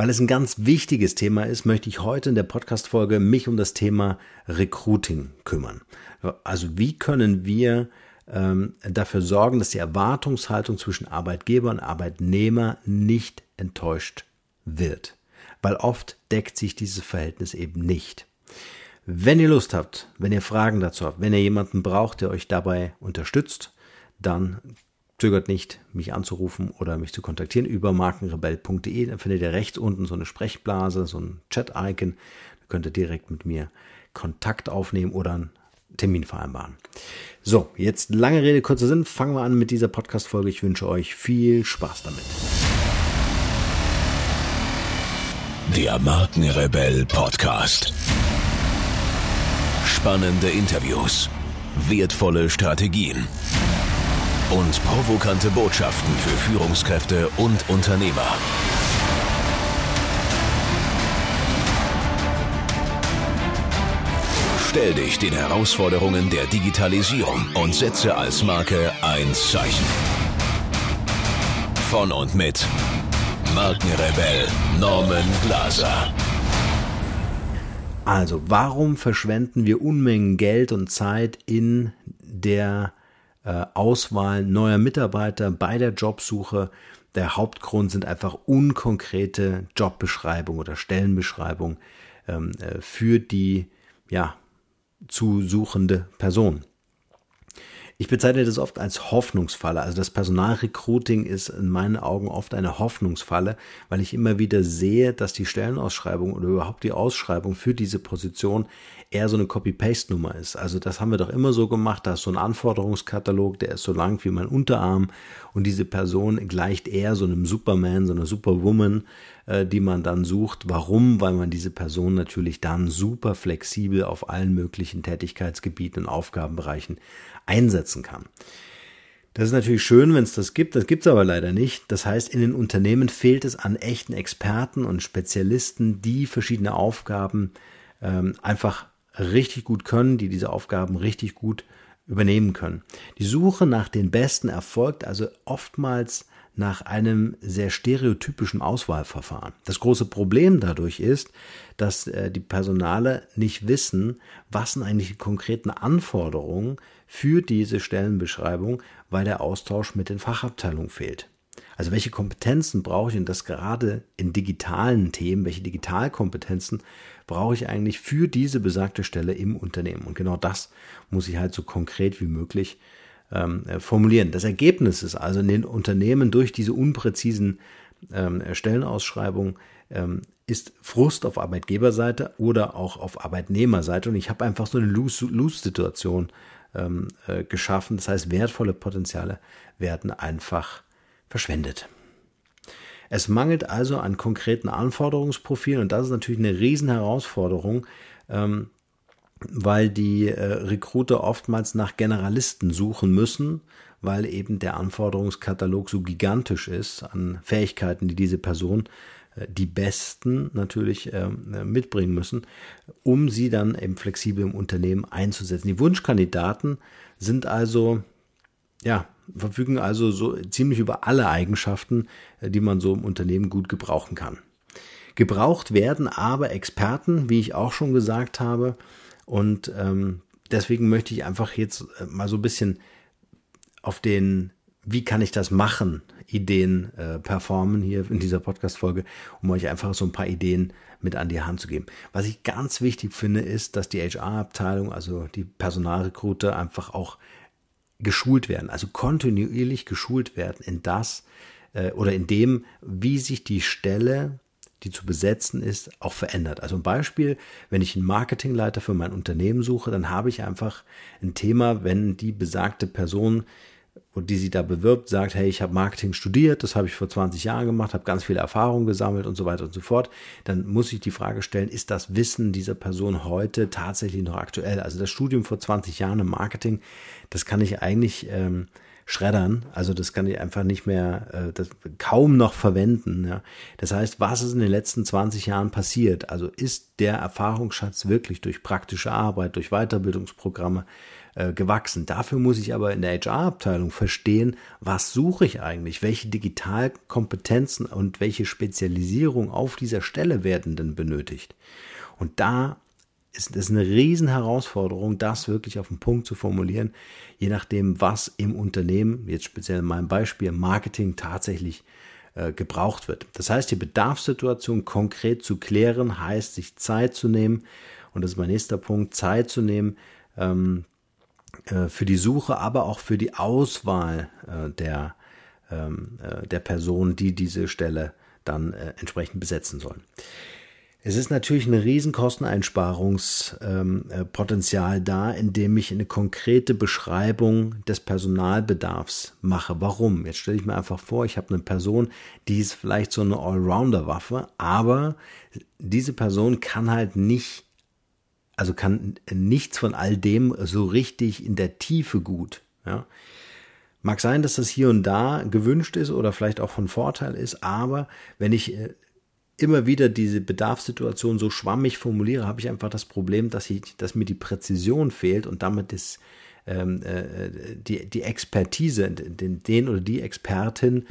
Weil es ein ganz wichtiges Thema ist, möchte ich heute in der Podcast-Folge mich um das Thema Recruiting kümmern. Also wie können wir ähm, dafür sorgen, dass die Erwartungshaltung zwischen Arbeitgeber und Arbeitnehmer nicht enttäuscht wird. Weil oft deckt sich dieses Verhältnis eben nicht. Wenn ihr Lust habt, wenn ihr Fragen dazu habt, wenn ihr jemanden braucht, der euch dabei unterstützt, dann zögert nicht, mich anzurufen oder mich zu kontaktieren über markenrebell.de. Dann findet ihr rechts unten so eine Sprechblase, so ein Chat-Icon. Da könnt ihr direkt mit mir Kontakt aufnehmen oder einen Termin vereinbaren. So, jetzt lange Rede, kurzer Sinn. Fangen wir an mit dieser Podcast-Folge. Ich wünsche euch viel Spaß damit. Der Markenrebell Podcast. Spannende Interviews, wertvolle Strategien und provokante Botschaften für Führungskräfte und Unternehmer. Stell dich den Herausforderungen der Digitalisierung und setze als Marke ein Zeichen. Von und mit Markenrebell Norman Glaser. Also, warum verschwenden wir Unmengen Geld und Zeit in der Auswahl neuer Mitarbeiter bei der Jobsuche? Der Hauptgrund sind einfach unkonkrete Jobbeschreibungen oder Stellenbeschreibungen ähm, äh, für die ja, zu suchende Person. Ich bezeichne das oft als Hoffnungsfalle. Also das Personalrecruiting ist in meinen Augen oft eine Hoffnungsfalle, weil ich immer wieder sehe, dass die Stellenausschreibung oder überhaupt die Ausschreibung für diese Position eher so eine Copy-Paste-Nummer ist. Also das haben wir doch immer so gemacht, da ist so ein Anforderungskatalog, der ist so lang wie mein Unterarm und diese Person gleicht eher so einem Superman, so einer Superwoman, äh, die man dann sucht. Warum? Weil man diese Person natürlich dann super flexibel auf allen möglichen Tätigkeitsgebieten und Aufgabenbereichen einsetzen kann. Das ist natürlich schön, wenn es das gibt, das gibt es aber leider nicht. Das heißt, in den Unternehmen fehlt es an echten Experten und Spezialisten, die verschiedene Aufgaben ähm, einfach richtig gut können, die diese Aufgaben richtig gut übernehmen können. Die Suche nach den Besten erfolgt also oftmals nach einem sehr stereotypischen Auswahlverfahren. Das große Problem dadurch ist, dass äh, die Personale nicht wissen, was sind eigentlich die konkreten Anforderungen für diese Stellenbeschreibung, weil der Austausch mit den Fachabteilungen fehlt. Also welche Kompetenzen brauche ich und das gerade in digitalen Themen, welche Digitalkompetenzen brauche ich eigentlich für diese besagte Stelle im Unternehmen? Und genau das muss ich halt so konkret wie möglich ähm, äh, formulieren. Das Ergebnis ist also in den Unternehmen durch diese unpräzisen ähm, Stellenausschreibungen ähm, ist Frust auf Arbeitgeberseite oder auch auf Arbeitnehmerseite. Und ich habe einfach so eine Lose-Situation ähm, äh, geschaffen. Das heißt, wertvolle Potenziale werden einfach verschwendet. Es mangelt also an konkreten Anforderungsprofilen und das ist natürlich eine Riesenherausforderung, ähm, weil die äh, Recruiter oftmals nach Generalisten suchen müssen, weil eben der Anforderungskatalog so gigantisch ist an Fähigkeiten, die diese Person äh, die besten natürlich ähm, äh, mitbringen müssen, um sie dann eben flexibel im Unternehmen einzusetzen. Die Wunschkandidaten sind also, ja, verfügen also so ziemlich über alle Eigenschaften, äh, die man so im Unternehmen gut gebrauchen kann. Gebraucht werden aber Experten, wie ich auch schon gesagt habe, und ähm, deswegen möchte ich einfach jetzt äh, mal so ein bisschen auf den, wie kann ich das machen, Ideen äh, performen hier in dieser Podcast-Folge, um euch einfach so ein paar Ideen mit an die Hand zu geben. Was ich ganz wichtig finde, ist, dass die HR-Abteilung, also die Personalrekruter, einfach auch geschult werden, also kontinuierlich geschult werden in das äh, oder in dem, wie sich die Stelle die zu besetzen ist, auch verändert. Also ein Beispiel, wenn ich einen Marketingleiter für mein Unternehmen suche, dann habe ich einfach ein Thema, wenn die besagte Person die sie da bewirbt, sagt, hey, ich habe Marketing studiert, das habe ich vor 20 Jahren gemacht, habe ganz viele Erfahrungen gesammelt und so weiter und so fort, dann muss ich die Frage stellen, ist das Wissen dieser Person heute tatsächlich noch aktuell? Also das Studium vor 20 Jahren im Marketing, das kann ich eigentlich ähm, schreddern. Also das kann ich einfach nicht mehr, äh, das, kaum noch verwenden. Ja. Das heißt, was ist in den letzten 20 Jahren passiert? Also ist der Erfahrungsschatz wirklich durch praktische Arbeit, durch Weiterbildungsprogramme äh, gewachsen. Dafür muss ich aber in der HR-Abteilung verstehen, was suche ich eigentlich, welche Digitalkompetenzen und welche Spezialisierung auf dieser Stelle werden denn benötigt. Und da ist es eine riesen Herausforderung, das wirklich auf den Punkt zu formulieren, je nachdem, was im Unternehmen, jetzt speziell in meinem Beispiel Marketing, tatsächlich äh, gebraucht wird. Das heißt, die Bedarfssituation konkret zu klären, heißt, sich Zeit zu nehmen, und das ist mein nächster Punkt, Zeit zu nehmen ähm, äh, für die Suche, aber auch für die Auswahl äh, der, ähm, äh, der Personen, die diese Stelle dann äh, entsprechend besetzen sollen. Es ist natürlich ein riesen Kosteneinsparungspotenzial ähm, äh, da, indem ich eine konkrete Beschreibung des Personalbedarfs mache. Warum? Jetzt stelle ich mir einfach vor, ich habe eine Person, die ist vielleicht so eine Allrounder-Waffe, aber diese Person kann halt nicht, also kann nichts von all dem so richtig in der Tiefe gut. Ja? Mag sein, dass das hier und da gewünscht ist oder vielleicht auch von Vorteil ist, aber wenn ich äh, immer wieder diese Bedarfssituation so schwammig formuliere, habe ich einfach das Problem, dass, ich, dass mir die Präzision fehlt und damit ist ähm, äh, die, die Expertise, den, den oder die Expertin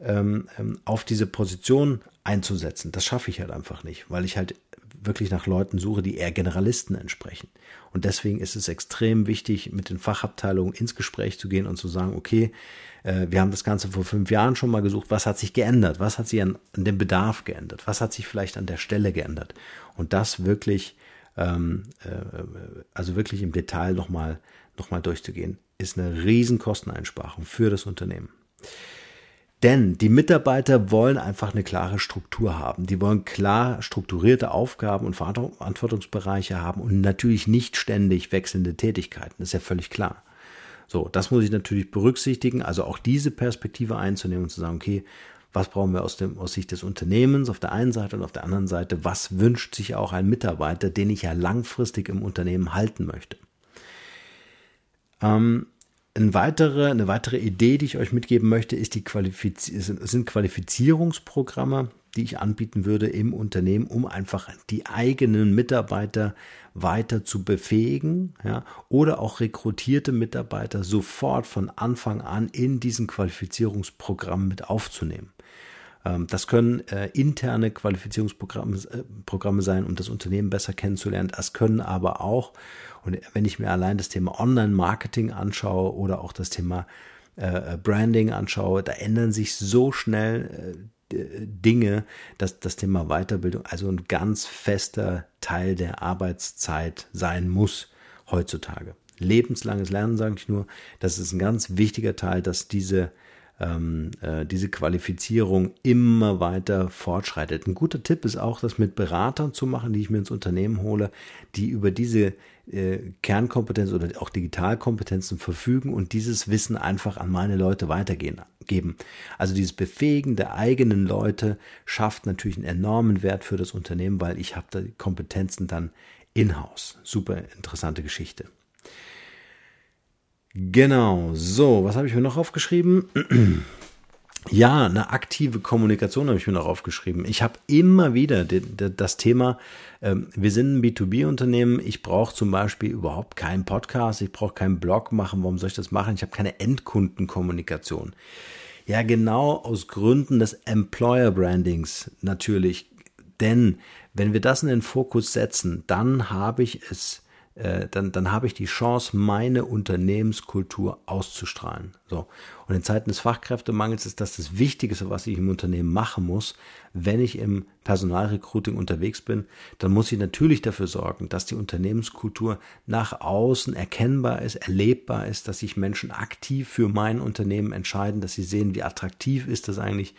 ähm, ähm, auf diese Position einzusetzen. Das schaffe ich halt einfach nicht, weil ich halt wirklich nach Leuten suche, die eher Generalisten entsprechen. Und deswegen ist es extrem wichtig, mit den Fachabteilungen ins Gespräch zu gehen und zu sagen, okay, äh, wir haben das Ganze vor fünf Jahren schon mal gesucht. Was hat sich geändert? Was hat sich an, an dem Bedarf geändert? Was hat sich vielleicht an der Stelle geändert? Und das wirklich, ähm, äh, also wirklich im Detail nochmal noch mal durchzugehen, ist eine riesen Kosteneinsparung für das Unternehmen. Denn die Mitarbeiter wollen einfach eine klare Struktur haben. Die wollen klar strukturierte Aufgaben und Verantwortungsbereiche haben und natürlich nicht ständig wechselnde Tätigkeiten. Das ist ja völlig klar. So, das muss ich natürlich berücksichtigen, also auch diese Perspektive einzunehmen und zu sagen, okay, was brauchen wir aus, dem, aus Sicht des Unternehmens auf der einen Seite und auf der anderen Seite, was wünscht sich auch ein Mitarbeiter, den ich ja langfristig im Unternehmen halten möchte. Ähm, eine weitere, eine weitere Idee, die ich euch mitgeben möchte, ist die Qualifiz sind Qualifizierungsprogramme, die ich anbieten würde im Unternehmen, um einfach die eigenen Mitarbeiter weiter zu befähigen, ja, oder auch rekrutierte Mitarbeiter sofort von Anfang an in diesen Qualifizierungsprogramm mit aufzunehmen. Ähm, das können äh, interne Qualifizierungsprogramme äh, Programme sein, um das Unternehmen besser kennenzulernen. Das können aber auch, und wenn ich mir allein das Thema Online-Marketing anschaue oder auch das Thema äh, Branding anschaue, da ändern sich so schnell äh, Dinge, dass das Thema Weiterbildung also ein ganz fester Teil der Arbeitszeit sein muss heutzutage. Lebenslanges Lernen sage ich nur, das ist ein ganz wichtiger Teil, dass diese ähm, äh, diese Qualifizierung immer weiter fortschreitet. Ein guter Tipp ist auch, das mit Beratern zu machen, die ich mir ins Unternehmen hole, die über diese äh, Kernkompetenz oder auch Digitalkompetenzen verfügen und dieses Wissen einfach an meine Leute weitergeben. Also dieses Befähigen der eigenen Leute schafft natürlich einen enormen Wert für das Unternehmen, weil ich habe da Kompetenzen dann in-house. Super interessante Geschichte. Genau, so, was habe ich mir noch aufgeschrieben? Ja, eine aktive Kommunikation habe ich mir noch aufgeschrieben. Ich habe immer wieder das Thema, ähm, wir sind ein B2B-Unternehmen, ich brauche zum Beispiel überhaupt keinen Podcast, ich brauche keinen Blog machen, warum soll ich das machen? Ich habe keine Endkundenkommunikation. Ja, genau aus Gründen des Employer Brandings natürlich. Denn wenn wir das in den Fokus setzen, dann habe ich es äh, dann, dann habe ich die Chance, meine Unternehmenskultur auszustrahlen. So. Und in Zeiten des Fachkräftemangels ist das das Wichtigste, was ich im Unternehmen machen muss. Wenn ich im Personalrecruiting unterwegs bin, dann muss ich natürlich dafür sorgen, dass die Unternehmenskultur nach außen erkennbar ist, erlebbar ist, dass sich Menschen aktiv für mein Unternehmen entscheiden, dass sie sehen, wie attraktiv ist es eigentlich,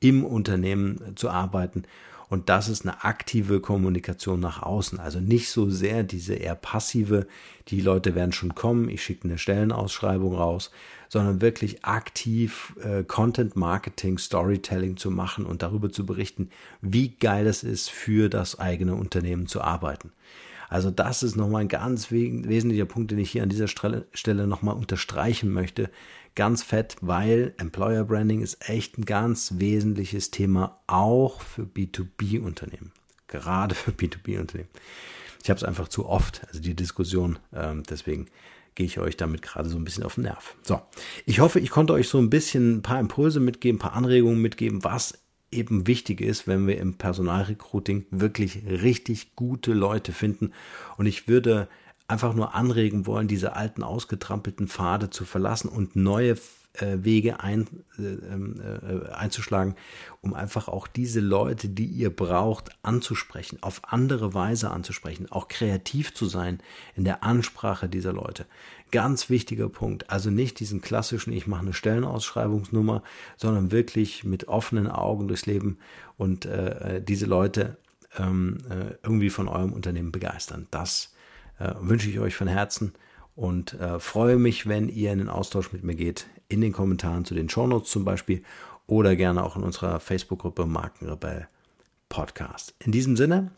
im Unternehmen zu arbeiten und das ist eine aktive Kommunikation nach außen. Also nicht so sehr diese eher passive, die Leute werden schon kommen, ich schicke eine Stellenausschreibung raus, sondern wirklich aktiv äh, Content Marketing, Storytelling zu machen und darüber zu berichten, wie geil es ist, für das eigene Unternehmen zu arbeiten. Also das ist nochmal ein ganz wesentlicher Punkt, den ich hier an dieser Stelle nochmal unterstreichen möchte ganz fett, weil Employer Branding ist echt ein ganz wesentliches Thema, auch für B2B-Unternehmen. Gerade für B2B-Unternehmen. Ich habe es einfach zu oft, also die Diskussion, ähm, deswegen gehe ich euch damit gerade so ein bisschen auf den Nerv. So, ich hoffe, ich konnte euch so ein bisschen ein paar Impulse mitgeben, ein paar Anregungen mitgeben, was eben wichtig ist, wenn wir im Personalrecruiting wirklich richtig gute Leute finden. Und ich würde einfach nur anregen wollen, diese alten ausgetrampelten Pfade zu verlassen und neue äh, Wege ein, äh, ähm, äh, einzuschlagen, um einfach auch diese Leute, die ihr braucht, anzusprechen, auf andere Weise anzusprechen, auch kreativ zu sein in der Ansprache dieser Leute. Ganz wichtiger Punkt. Also nicht diesen klassischen, ich mache eine Stellenausschreibungsnummer, sondern wirklich mit offenen Augen durchs Leben und äh, diese Leute ähm, äh, irgendwie von eurem Unternehmen begeistern. Das äh, wünsche ich euch von Herzen und äh, freue mich, wenn ihr in den Austausch mit mir geht, in den Kommentaren zu den Shownotes zum Beispiel oder gerne auch in unserer Facebook-Gruppe Markenrebell Podcast. In diesem Sinne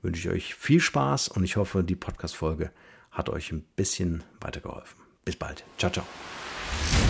wünsche ich euch viel Spaß und ich hoffe, die Podcast-Folge hat euch ein bisschen weitergeholfen. Bis bald. Ciao, ciao.